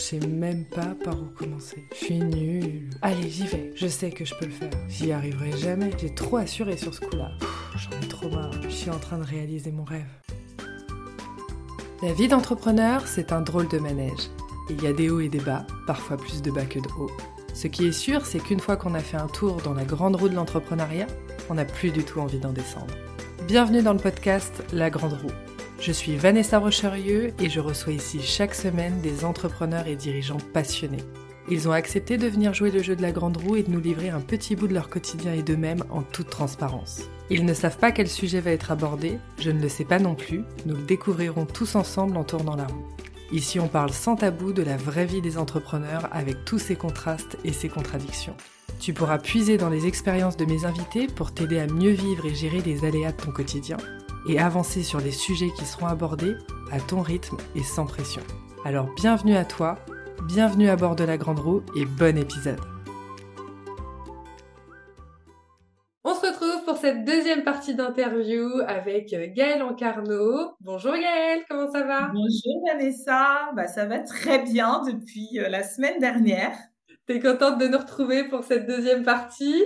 Je sais même pas par où commencer. Je suis nulle. Allez, j'y vais. Je sais que je peux le faire. J'y arriverai jamais. J'ai trop assuré sur ce coup-là. J'en ai trop marre. Je suis en train de réaliser mon rêve. La vie d'entrepreneur, c'est un drôle de manège. Il y a des hauts et des bas, parfois plus de bas que de hauts. Ce qui est sûr, c'est qu'une fois qu'on a fait un tour dans la grande roue de l'entrepreneuriat, on n'a plus du tout envie d'en descendre. Bienvenue dans le podcast La Grande Roue. Je suis Vanessa Rocherieux et je reçois ici chaque semaine des entrepreneurs et dirigeants passionnés. Ils ont accepté de venir jouer le jeu de la grande roue et de nous livrer un petit bout de leur quotidien et d'eux-mêmes en toute transparence. Ils ne savent pas quel sujet va être abordé, je ne le sais pas non plus, nous le découvrirons tous ensemble en tournant la roue. Ici on parle sans tabou de la vraie vie des entrepreneurs avec tous ses contrastes et ses contradictions. Tu pourras puiser dans les expériences de mes invités pour t'aider à mieux vivre et gérer les aléas de ton quotidien et avancer sur les sujets qui seront abordés à ton rythme et sans pression. Alors bienvenue à toi, bienvenue à bord de la Grande Roue et bon épisode. On se retrouve pour cette deuxième partie d'interview avec Gaëlle Encarno. Bonjour Gaëlle, comment ça va? Bonjour Vanessa, bah, ça va très bien depuis euh, la semaine dernière. T'es contente de nous retrouver pour cette deuxième partie?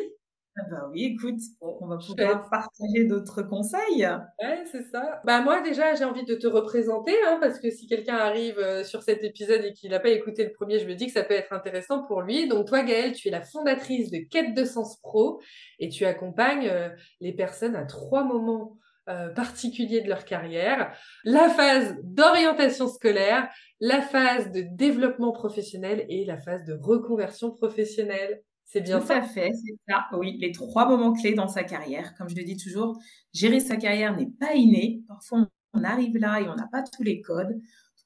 Bah oui, écoute, on va pouvoir partager d'autres conseils. Ouais, c'est ça. Bah moi déjà, j'ai envie de te représenter, hein, parce que si quelqu'un arrive euh, sur cet épisode et qu'il n'a pas écouté le premier, je me dis que ça peut être intéressant pour lui. Donc toi, Gaëlle, tu es la fondatrice de Quête de Sens Pro et tu accompagnes euh, les personnes à trois moments euh, particuliers de leur carrière. La phase d'orientation scolaire, la phase de développement professionnel et la phase de reconversion professionnelle. C'est bien Tout à fait, c'est ça. Oui, les trois moments clés dans sa carrière. Comme je le dis toujours, gérer sa carrière n'est pas inné. Parfois, on arrive là et on n'a pas tous les codes.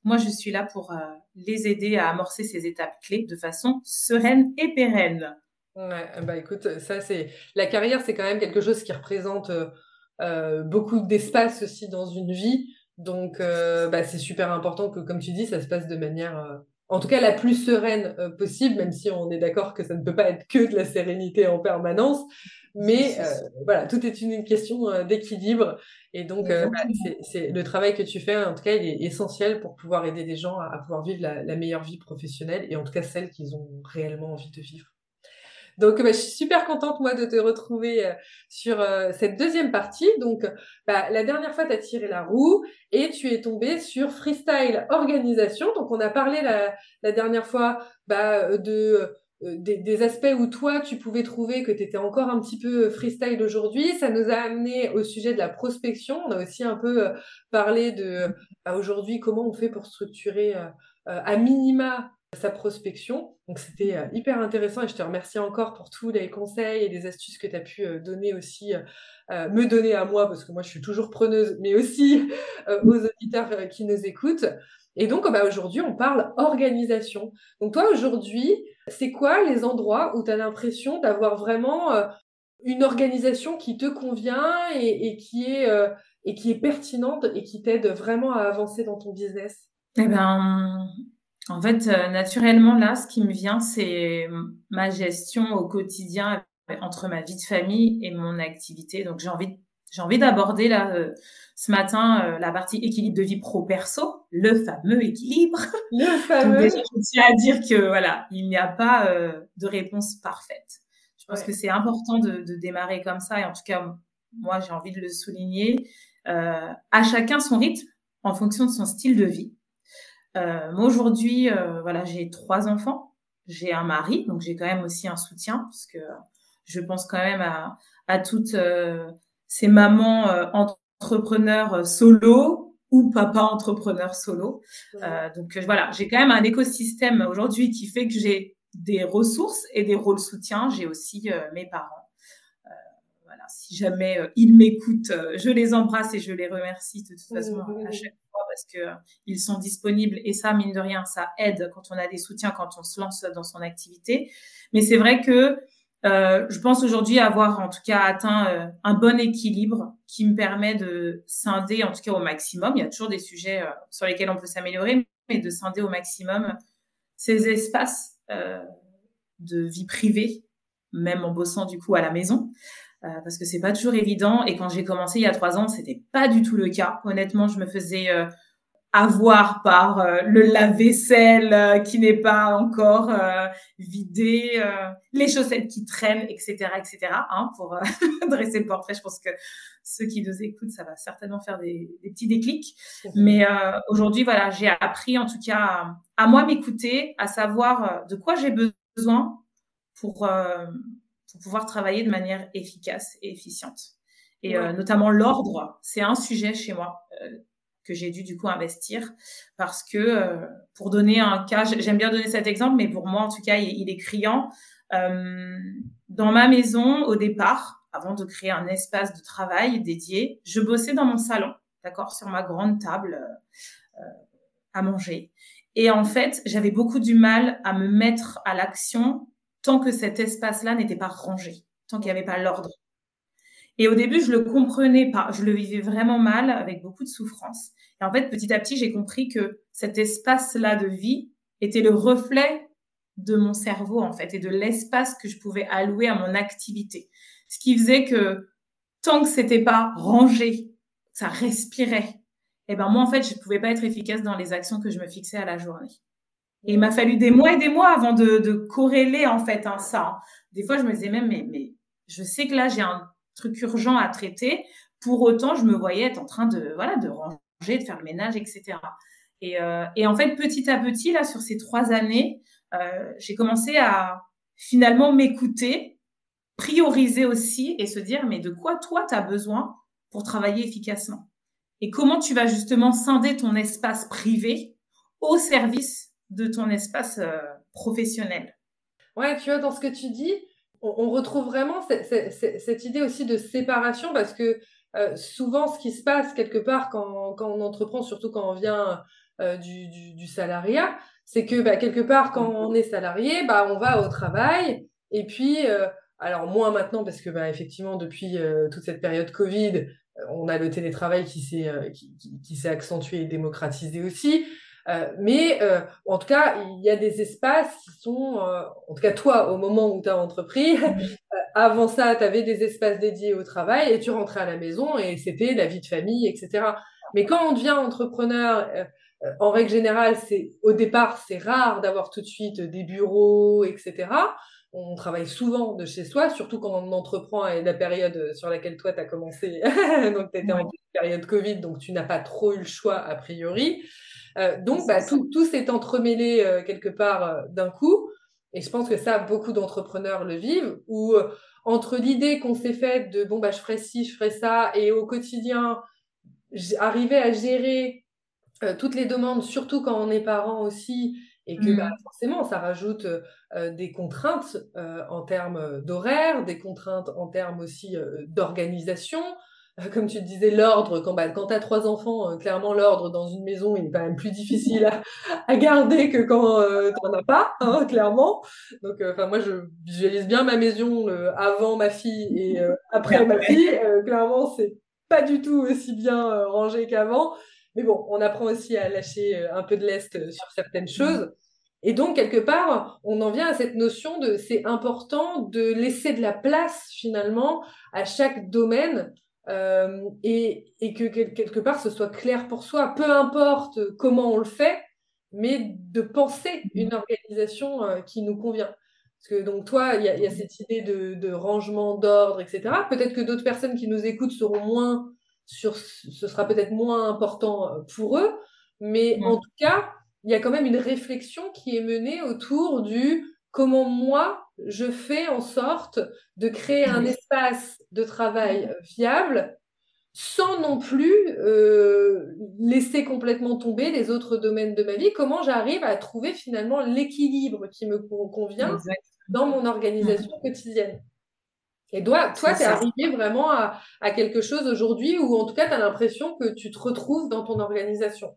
Moi, je suis là pour euh, les aider à amorcer ces étapes clés de façon sereine et pérenne. Ouais, bah écoute, ça c'est la carrière, c'est quand même quelque chose qui représente euh, euh, beaucoup d'espace aussi dans une vie. Donc, bah, c'est super important que, comme tu dis, ça se passe de manière en tout cas la plus sereine euh, possible, même si on est d'accord que ça ne peut pas être que de la sérénité en permanence. Mais euh, voilà, tout est une, question euh, d'équilibre. Et donc, bah, c'est le travail que tu fais, en tout cas, il est essentiel pour pouvoir aider les gens à, pouvoir vivre la, meilleure vie professionnelle et en tout cas celle qu'ils ont réellement envie de vivre. Donc, bah, je suis super contente, moi, de te retrouver euh, sur euh, cette deuxième partie. Donc, bah, la dernière fois, tu as tiré la roue et tu es tombé sur freestyle organisation. Donc, on a parlé la, dernière fois bah, de... Euh, des, aspects où toi, tu pouvais trouver que tu étais encore un petit peu freestyle aujourd'hui. Ça nous a amené au sujet de la prospection. On a aussi un peu parlé de bah, aujourd'hui comment on fait pour structurer à minima sa prospection. Donc c'était euh, hyper intéressant et je te remercie encore pour tous les conseils et les astuces que tu as pu euh, donner aussi, euh, me donner à moi, parce que moi je suis toujours preneuse, mais aussi aux auditeurs qui nous écoutent. Et donc bah, aujourd'hui on parle organisation. Donc toi aujourd'hui, c'est quoi les endroits où tu as l'impression d'avoir vraiment une organisation qui te convient et, qui est, et qui est pertinente et qui t'aide vraiment à avancer dans ton business? Eh ben, en fait, euh, naturellement, là, ce qui me vient, c'est ma gestion au quotidien entre ma vie de famille et mon activité. Donc, j'ai envie, j'ai envie d'aborder là euh, ce matin euh, la partie équilibre de vie pro-perso, le fameux équilibre. Le fameux. déjà, je tiens à dire que voilà, il n'y a pas de réponse parfaite. Je pense que c'est important de, de, démarrer comme ça. Et en tout cas, moi, j'ai envie de le souligner. à chacun son rythme en fonction de son style de vie. Euh, moi aujourd'hui, euh, voilà, j'ai trois enfants, j'ai un mari, donc j'ai quand même aussi un soutien parce que je pense quand même à, à toutes euh, ces mamans entrepreneurs solo ou papa entrepreneur solo. donc voilà, j'ai quand même un écosystème aujourd'hui qui fait que j'ai des ressources et des rôles soutien. J'ai aussi mes parents. Si jamais ils m'écoutent, je les embrasse et je les remercie de toute façon à chaque parce que euh, ils sont disponibles et ça, mine de rien, ça aide quand on a des soutiens, quand on se lance dans son activité. Mais c'est vrai que euh, je pense aujourd'hui avoir en tout cas atteint euh, un bon équilibre qui me permet de scinder en tout cas au maximum. Il y a toujours des sujets sur lesquels on peut s'améliorer, mais de scinder au maximum ces espaces de vie privée, même en bossant du coup à la maison. Parce que c'est pas toujours évident. Et quand j'ai commencé il y a trois ans, c'était pas du tout le cas. Honnêtement, je me faisais avoir par euh, le lave-vaisselle euh, qui n'est pas encore euh, vidé, les chaussettes qui traînent, etc., etc. Hein, pour dresser le portrait, je pense que ceux qui nous écoutent, ça va certainement faire des, des petits déclics. Mais aujourd'hui, voilà, j'ai appris en tout cas à, à moi m'écouter, à savoir de quoi j'ai besoin pour, pour pouvoir travailler de manière efficace et efficiente. Et notamment l'ordre, c'est un sujet chez moi que j'ai dû du coup investir parce que euh, pour donner un cas, j'aime bien donner cet exemple, mais pour moi en tout cas il, est criant. Euh, dans ma maison au départ, avant de créer un espace de travail dédié, je bossais dans mon salon, d'accord, sur ma grande table euh, à manger. Et en fait, j'avais beaucoup du mal à me mettre à l'action tant que cet espace-là n'était pas rangé, tant qu'il n'y avait pas l'ordre. Et au début, je le comprenais pas, je le vivais vraiment mal, avec beaucoup de souffrance. Et en fait, petit à petit, j'ai compris que cet espace-là de vie était le reflet de mon cerveau, en fait, et de l'espace que je pouvais allouer à mon activité. Ce qui faisait que tant que c'était pas rangé, ça respirait. Et eh ben moi, en fait, je pouvais pas être efficace dans les actions que je me fixais à la journée. Et il m'a fallu des mois et des mois avant de, de corréler en fait hein, ça. Des fois, je me disais même, mais, mais je sais que là, j'ai un truc urgent à traiter. Pour autant, je me voyais être en train de, voilà, de ranger, de faire le ménage, etc. Et, euh, et en fait, petit à petit, là, sur ces trois années, euh, j'ai commencé à finalement m'écouter, prioriser aussi et se dire, mais de quoi toi, tu as besoin pour travailler efficacement? Et comment tu vas justement scinder ton espace privé au service de ton espace euh, professionnel Ouais, tu vois, dans ce que tu dis, on, retrouve vraiment cette, idée aussi de séparation parce que euh, souvent ce qui se passe quelque part quand, on entreprend, surtout quand on vient euh, du, salariat, c'est que bah, quelque part quand on est salarié, bah, on va au travail et puis, alors moins maintenant parce que bah, effectivement depuis toute cette période Covid, on a le télétravail qui s'est qui s'est accentué et démocratisé aussi. Euh, mais euh, en tout cas, il y a des espaces qui sont, euh, en tout cas toi, au moment où tu as entrepris, avant ça, tu avais des espaces dédiés au travail et tu rentrais à la maison et c'était la vie de famille, etc. Mais quand on devient entrepreneur, en règle générale, c'est au départ, c'est rare d'avoir tout de suite des bureaux, etc. On travaille souvent de chez soi, surtout quand on entreprend à la période sur laquelle toi, tu as commencé. donc, tu étais en période Covid, donc tu n'as pas trop eu le choix a priori. Euh, donc, bah, tout, tout s'est entremêlé euh, quelque part euh, d'un coup. Et je pense que ça, beaucoup d'entrepreneurs le vivent, où entre l'idée qu'on s'est faite de bon, bah, je ferai ci, je ferai ça, et au quotidien, arriver à gérer toutes les demandes, surtout quand on est parent aussi, et que bah, mmh. forcément, ça rajoute des contraintes en termes d'horaire, des contraintes en termes aussi d'organisation, comme tu disais, l'ordre, quand, bah, quand tu as trois enfants, euh, clairement, l'ordre dans une maison, il est quand même plus difficile à, à garder que quand euh, tu n'en as pas, hein, clairement. Donc, euh, enfin moi, je visualise bien ma maison avant ma fille et après ma fille. clairement, c'est pas du tout aussi bien rangé qu'avant. Mais bon, on apprend aussi à lâcher un peu de lest sur certaines choses. Et donc, quelque part, on en vient à cette notion de c'est important de laisser de la place, finalement, à chaque domaine euh, et, et, que quelque part ce soit clair pour soi, peu importe comment on le fait, mais de penser une organisation euh, qui nous convient. Parce que donc toi, il y, y, a cette idée de, de rangement, d'ordre, etc. Peut-être que d'autres personnes qui nous écoutent seront moins sur, ce sera peut-être moins important euh, pour eux, mais en tout cas, il y a quand même une réflexion qui est menée autour du comment moi je fais en sorte de créer un espace de travail viable sans non plus euh, laisser complètement tomber les autres domaines de ma vie. Comment j'arrive à trouver finalement l'équilibre qui me convient dans mon organisation quotidienne. Et toi, toi tu es arrivé vraiment à, à quelque chose aujourd'hui où en tout cas tu as l'impression que tu te retrouves dans ton organisation?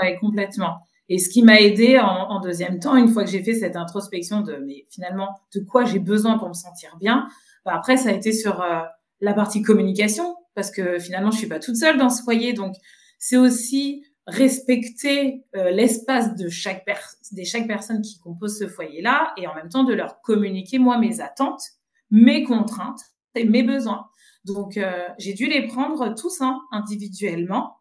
Oui, complètement. Et ce qui m'a aidé en, deuxième temps, une fois que j'ai fait cette introspection de mais finalement de quoi j'ai besoin pour me sentir bien, bah après ça a été sur euh, la partie communication parce que finalement je suis pas toute seule dans ce foyer, donc c'est aussi respecter euh, l'espace de chaque de chaque personne qui compose ce foyer-là et en même temps de leur communiquer moi mes attentes, mes contraintes et mes besoins. Donc euh, j'ai dû les prendre tous hein, individuellement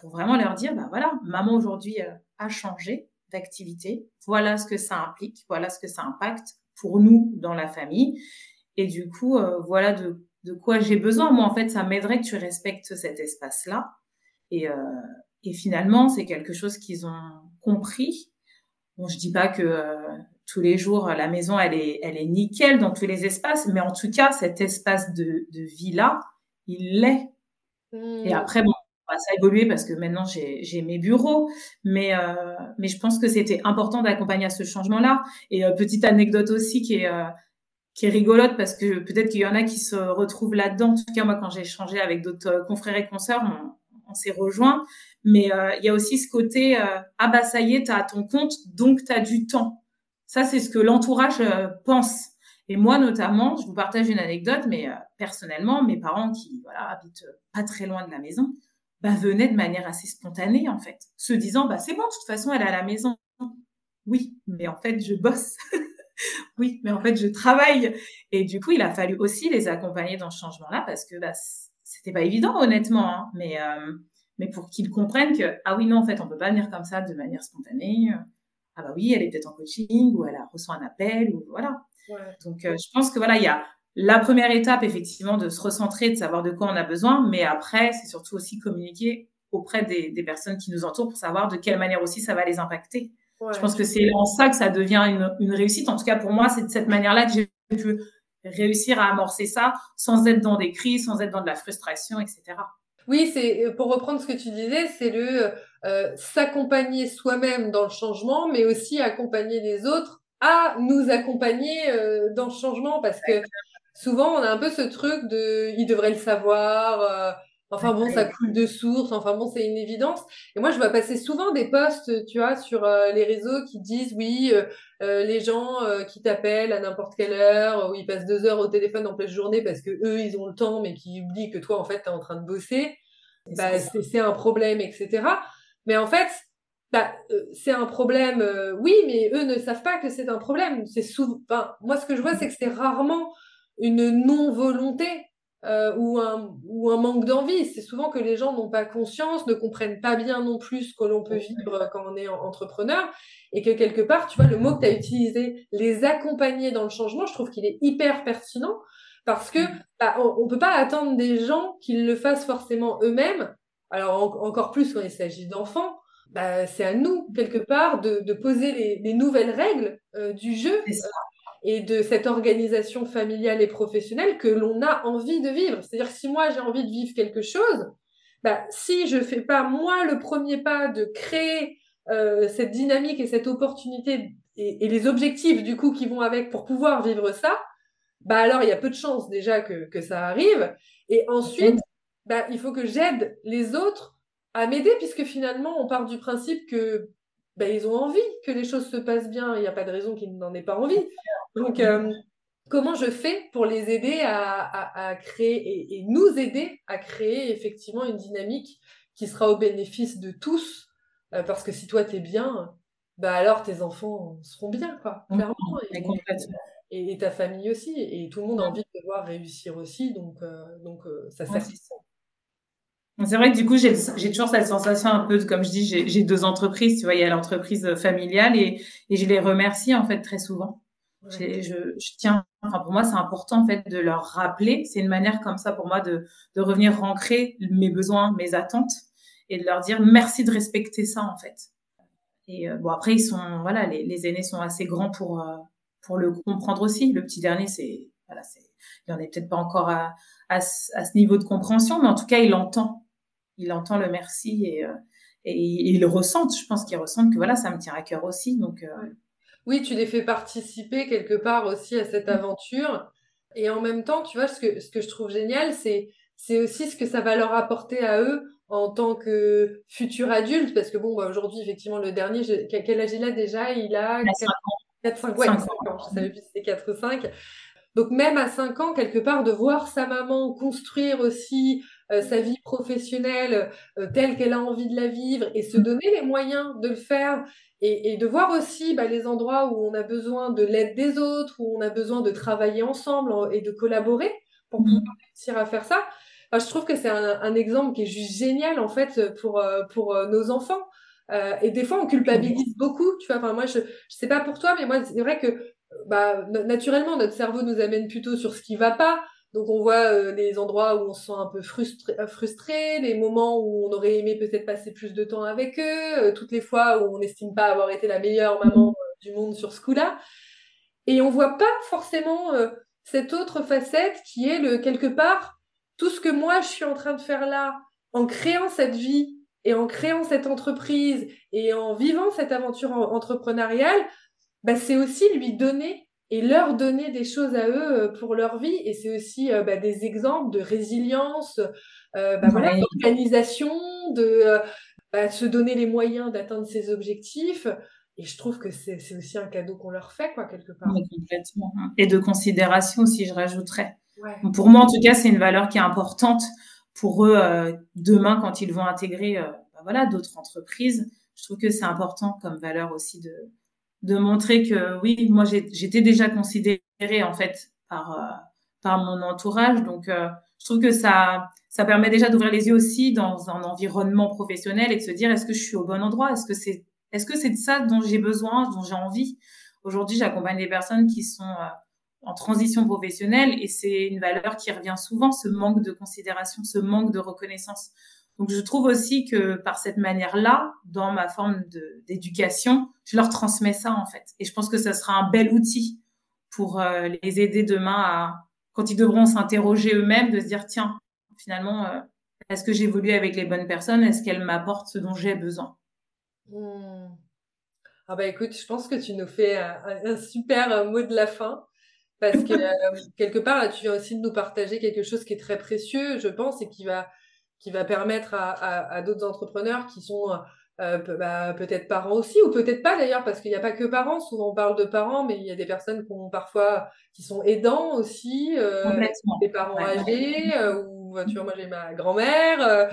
pour vraiment leur dire, bah voilà, maman aujourd'hui a changé d'activité, voilà ce que ça implique, voilà ce que ça impacte pour nous dans la famille. Et du coup, voilà de, de quoi j'ai besoin. Moi, en fait, ça m'aiderait que tu respectes cet espace-là. Et, et finalement, c'est quelque chose qu'ils ont compris. Bon, je dis pas que tous les jours, la maison, elle est, elle est nickel dans tous les espaces, mais en tout cas, cet espace de, de vie-là, il l'est. Mmh. Et après, bon, ça a évolué parce que maintenant, j'ai mes bureaux, mais, euh, mais je pense que c'était important d'accompagner à ce changement-là. Et euh, petite anecdote aussi qui est, euh, qui est rigolote parce que peut-être qu'il y en a qui se retrouvent là-dedans. En tout cas, moi, quand j'ai échangé avec d'autres confrères et consoeurs, on, on s'est rejoints. Mais il y a aussi ce côté, ah bah ça y est, tu as ton compte, donc tu as du temps. Ça, c'est ce que l'entourage euh, pense. Et moi, notamment, je vous partage une anecdote, mais euh, personnellement, mes parents qui voilà, habitent euh, pas très loin de la maison, bah, venaient de manière assez spontanée, en fait, se disant, bah, c'est bon, de toute façon, elle est à la maison. Oui, mais en fait, je bosse. oui, mais en fait, je travaille. Et du coup, il a fallu aussi les accompagner dans ce changement-là parce que bah, c'était pas évident, honnêtement. Hein. mais, mais pour qu'ils comprennent que, ah oui, non, en fait, on peut pas venir comme ça de manière spontanée ah bah oui, elle est peut-être en coaching ou elle a reçu un appel ou voilà. Donc euh, je pense que voilà, il y a la première étape effectivement de se recentrer, de savoir de quoi on a besoin, mais après c'est surtout aussi communiquer auprès des, des, personnes qui nous entourent pour savoir de quelle manière aussi ça va les impacter. Je pense que c'est en ça que ça devient une, une réussite. En tout cas pour moi, c'est de cette manière-là que j'ai pu réussir à amorcer ça sans être dans des crises, sans être dans de la frustration, etc. Oui, c'est euh, pour reprendre ce que tu disais, c'est le euh, s'accompagner soi-même dans le changement, mais aussi accompagner les autres à nous accompagner euh, dans le changement, parce que souvent on a un peu ce truc de, ils devraient le savoir. Enfin bon, ça coule de source. Enfin bon, c'est une évidence. Et moi, je vois passer souvent des posts, tu vois, sur les réseaux qui disent oui, les gens qui t'appellent à n'importe quelle heure, où ils passent deux heures au téléphone en pleine journée parce que eux, ils ont le temps, mais qui oublient que toi, en fait, t'es en train de bosser. Bah, c'est un problème, etc. Mais en fait, bah, euh, c'est un problème, euh, oui, mais eux ne savent pas que c'est un problème. C'est souvent, moi, ce que je vois, c'est que c'est rarement une non-volonté euh, ou, un, ou un manque d'envie. C'est souvent que les gens n'ont pas conscience, ne comprennent pas bien non plus ce que l'on peut vivre quand on est entrepreneur, et que quelque part, tu vois, le mot que tu as utilisé, les accompagner dans le changement, je trouve qu'il est hyper pertinent parce que mm. bah, on, ne peut pas attendre des gens qu'ils le fassent forcément eux-mêmes. Alors encore plus quand il s'agit d'enfants, bah, c'est à nous quelque part de, de poser les, nouvelles règles euh, du jeu euh, et de cette organisation familiale et professionnelle que l'on a envie de vivre. C'est-à-dire si moi j'ai envie de vivre quelque chose, bah, si je fais pas moi le premier pas de créer euh, cette dynamique et cette opportunité et, et, les objectifs du coup qui vont avec pour pouvoir vivre ça, bah alors il y a peu de chances déjà que, que ça arrive. Et ensuite, bah, il faut que j'aide les autres à m'aider, puisque finalement, on part du principe que bah, ils ont envie que les choses se passent bien. Il n'y a pas de raison qu'ils n'en aient pas envie. Donc, euh, comment je fais pour les aider à, à, créer et, nous aider à créer effectivement une dynamique qui sera au bénéfice de tous euh, Parce que si toi, tu es bien, bah alors tes enfants seront bien, quoi, mmh. clairement. Et, et, ta famille aussi. Et tout le monde a envie de te voir réussir aussi. Donc, euh, donc ça sert. C'est vrai que du coup, j'ai toujours cette sensation un peu, de, comme je dis, j'ai deux entreprises. Tu vois, il y a l'entreprise familiale et, et, je les remercie en fait très souvent. Je, je, tiens, enfin pour moi, c'est important en fait de leur rappeler. C'est une manière comme ça pour moi de, de revenir ancrer mes besoins, mes attentes et de leur dire merci de respecter ça en fait. Et euh, bon après ils sont voilà, les, les, aînés sont assez grands pour euh, pour le comprendre aussi. Le petit dernier, c'est voilà, c'est il en est peut-être pas encore à, à, à, ce niveau de compréhension, mais en tout cas il entend il entend le merci et, euh, et, il le ressent. Je pense qu'il ressent que voilà, ça me tient à cœur aussi. Donc, euh, Oui, tu les fais participer quelque part aussi à cette mm. aventure. Et en même temps, tu vois, ce que, ce que je trouve génial, c'est, c'est aussi ce que ça va leur apporter à eux en tant que futurs adultes. Parce que bon, bah, aujourd'hui, effectivement, le dernier, quel âge il a déjà? Il a 4, 5, ouais, 5 ans. Je savais plus si c'était 4 ou 5. Donc même à 5 ans, quelque part, de voir sa maman construire aussi euh, sa vie professionnelle euh, telle qu'elle a envie de la vivre et se donner les moyens de le faire et, et de voir aussi bah, les endroits où on a besoin de l'aide des autres, où on a besoin de travailler ensemble et de collaborer pour pouvoir réussir à faire ça. je trouve que c'est un, exemple qui est juste génial en fait pour, pour nos enfants. et des fois, on culpabilise beaucoup, tu vois. Enfin, moi, je, je sais pas pour toi, mais moi, c'est vrai que bah, naturellement, notre cerveau nous amène plutôt sur ce qui va pas. Donc on voit euh, les endroits où on se sent un peu frustré, euh, frustré, les moments où on aurait aimé peut-être passer plus de temps avec eux, euh, toutes les fois où on n'estime pas avoir été la meilleure maman du monde sur ce coup-là. Et on voit pas forcément cette autre facette qui est le quelque part tout ce que moi je suis en train de faire là en créant cette vie et en créant cette entreprise et en vivant cette aventure entrepreneuriale, bah, c'est aussi lui donner et leur donner des choses à eux euh, pour leur vie. Et c'est aussi euh, bah, des exemples de résilience, euh, bah, voilà, d'organisation, de bah, se donner les moyens d'atteindre ses objectifs. Et je trouve que c'est aussi un cadeau qu'on leur fait, quoi, quelque part. complètement. Et de considération aussi, je rajouterais. Pour moi, en tout cas, c'est une valeur qui est importante pour eux demain quand ils vont intégrer voilà, d'autres entreprises. Je trouve que c'est important comme valeur aussi de, de montrer que oui, moi j'étais déjà considérée en fait par euh, par mon entourage, donc euh, je trouve que ça ça permet déjà d'ouvrir les yeux aussi dans un environnement professionnel et de se dire est-ce que je suis au bon endroit, est-ce que c'est est-ce que c'est de ça dont j'ai besoin, dont j'ai envie? Aujourd'hui, j'accompagne des personnes qui sont euh, en transition professionnelle et c'est une valeur qui revient souvent, ce manque de considération, ce manque de reconnaissance. Donc, je trouve aussi que par cette manière-là, dans ma forme d'éducation, je leur transmets ça, en fait. Et je pense que ça sera un bel outil pour euh, les aider demain à, quand ils devront s'interroger eux-mêmes, de se dire, tiens, finalement, euh, est-ce que j'évolue avec les bonnes personnes? Est-ce qu'elles m'apportent ce dont j'ai besoin? Mmh. Ah bah écoute, je pense que tu nous fais un, super euh, mot de la fin. Parce que quelque part, là, tu viens aussi de nous partager quelque chose qui est très précieux, je pense, et qui va qui va permettre à, d'autres entrepreneurs qui sont euh, bah, peut-être parents aussi, ou peut-être pas d'ailleurs, parce qu'il n'y a pas que parents. Souvent on parle de parents, mais il y a des personnes qui ont parfois qui sont aidants aussi, euh, des parents âgés, euh, ou tu vois, moi j'ai ma grand-mère.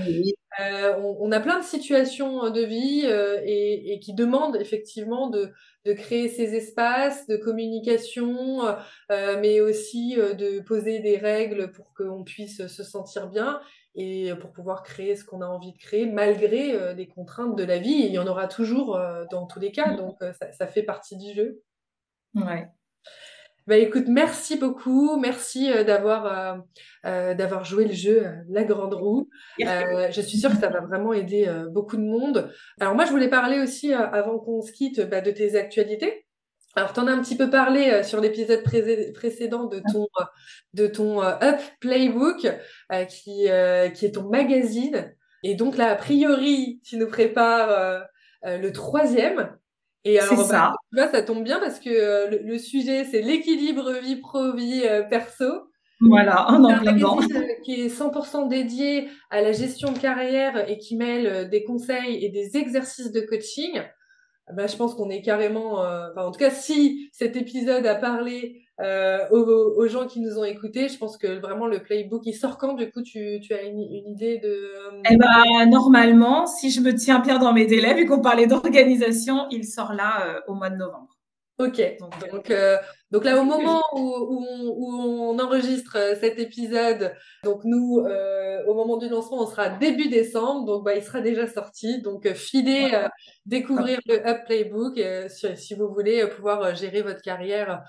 On, a plein de situations de vie et, et, qui demandent effectivement de, de créer ces espaces de communication, mais aussi de poser des règles pour qu'on puisse se sentir bien et pour pouvoir créer ce qu'on a envie de créer malgré euh, les contraintes de la vie. il y en aura toujours euh, dans tous les cas, donc euh, ça, fait partie du jeu. Ouais. Bah écoute, merci beaucoup, merci d'avoir d'avoir joué le jeu La Grande Roue. je suis sûre que ça va vraiment aider beaucoup de monde. Alors moi, je voulais parler aussi avant qu'on se quitte bah, de tes actualités. Alors, tu en as un petit peu parlé euh, sur l'épisode précédent de ton, de ton euh, Up Playbook, euh, qui, qui est ton magazine. Et donc là, a priori, tu nous prépares le troisième. Et alors, ça. Bah, ça tombe bien parce que le, sujet, c'est l'équilibre vie pro, vie perso. Voilà, un plein Qui est 100% dédié à la gestion de carrière et qui mêle des conseils et des exercices de coaching. Bah, je pense qu'on est carrément, euh, enfin, en tout cas, si cet épisode a parlé euh, aux, aux, gens qui nous ont écoutés, je pense que vraiment le playbook, il sort quand Du coup, tu, tu as une, une, idée de... Euh, eh ben, normalement, si je me tiens bien dans mes délais, vu qu'on parlait d'organisation, il sort là euh, au mois de novembre. Ok, donc, euh, donc là, au moment où, où, on, enregistre euh, cet épisode, donc nous, euh, au moment du lancement, on sera début décembre, donc bah, il sera déjà sorti. Donc euh, filez découvrir le Up Playbook si, vous voulez pouvoir gérer votre carrière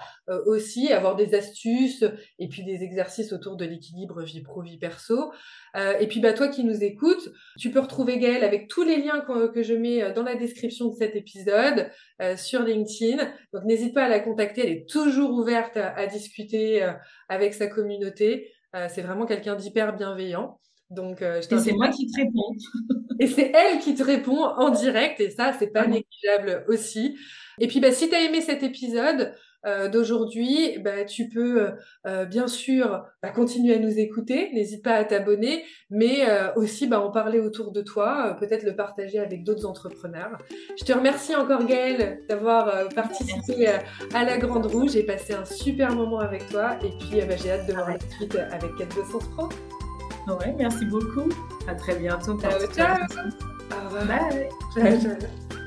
aussi, avoir des astuces et puis des exercices autour de l'équilibre vie pro vie perso. et puis bah toi qui nous écoutes, tu peux retrouver Gaëlle avec tous les liens que, que je mets dans la description de cet épisode sur LinkedIn. Donc n'hésite pas à la contacter, elle est toujours toujours ouverte à, discuter euh, avec sa communauté. Euh, c'est vraiment quelqu'un d'hyper bienveillant. Donc, euh, je et c'est moi qui te réponds. et c'est elle qui te répond en direct, et ça, c'est pas négligeable aussi. Et puis, bah, si tu as aimé cet épisode, euh, d'aujourd'hui, bah, tu peux euh, euh, bien sûr bah, continuer à nous écouter, n'hésite pas à t'abonner, mais aussi bah, en parler autour de toi, peut-être le partager avec d'autres entrepreneurs. Je te remercie encore Gaëlle d'avoir participé à la Grande Rouge, j'ai passé un super moment avec toi et puis j'ai hâte de voir la suite avec 4 200 Pro. Ouais, merci beaucoup. À très bientôt. Ciao, ciao. Au revoir. Bye. Ciao, ciao.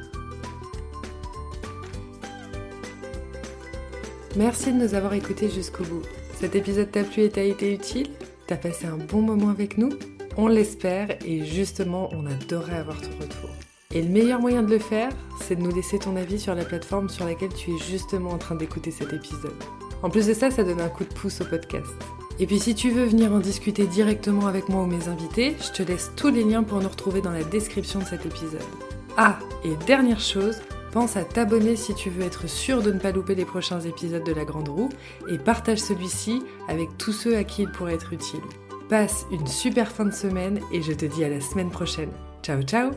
Merci de nous avoir écoutés jusqu'au bout. Cet épisode t'a plu et t'a été utile? T'as passé un bon moment avec nous? On l'espère et justement, on adorerait avoir ton retour. Et le meilleur moyen de le faire, c'est de nous laisser ton avis sur la plateforme sur laquelle tu es justement en train d'écouter cet épisode. En plus de ça, ça donne un coup de pouce au podcast. Et puis si tu veux venir en discuter directement avec moi ou mes invités, je te laisse tous les liens pour nous retrouver dans la description de cet épisode. Ah, et dernière chose, pense à t'abonner si tu veux être sûr de ne pas louper les prochains épisodes de La Grande Roue et partage celui-ci avec tous ceux à qui il pourrait être utile. Passe une super fin de semaine et je te dis à la semaine prochaine. Ciao ciao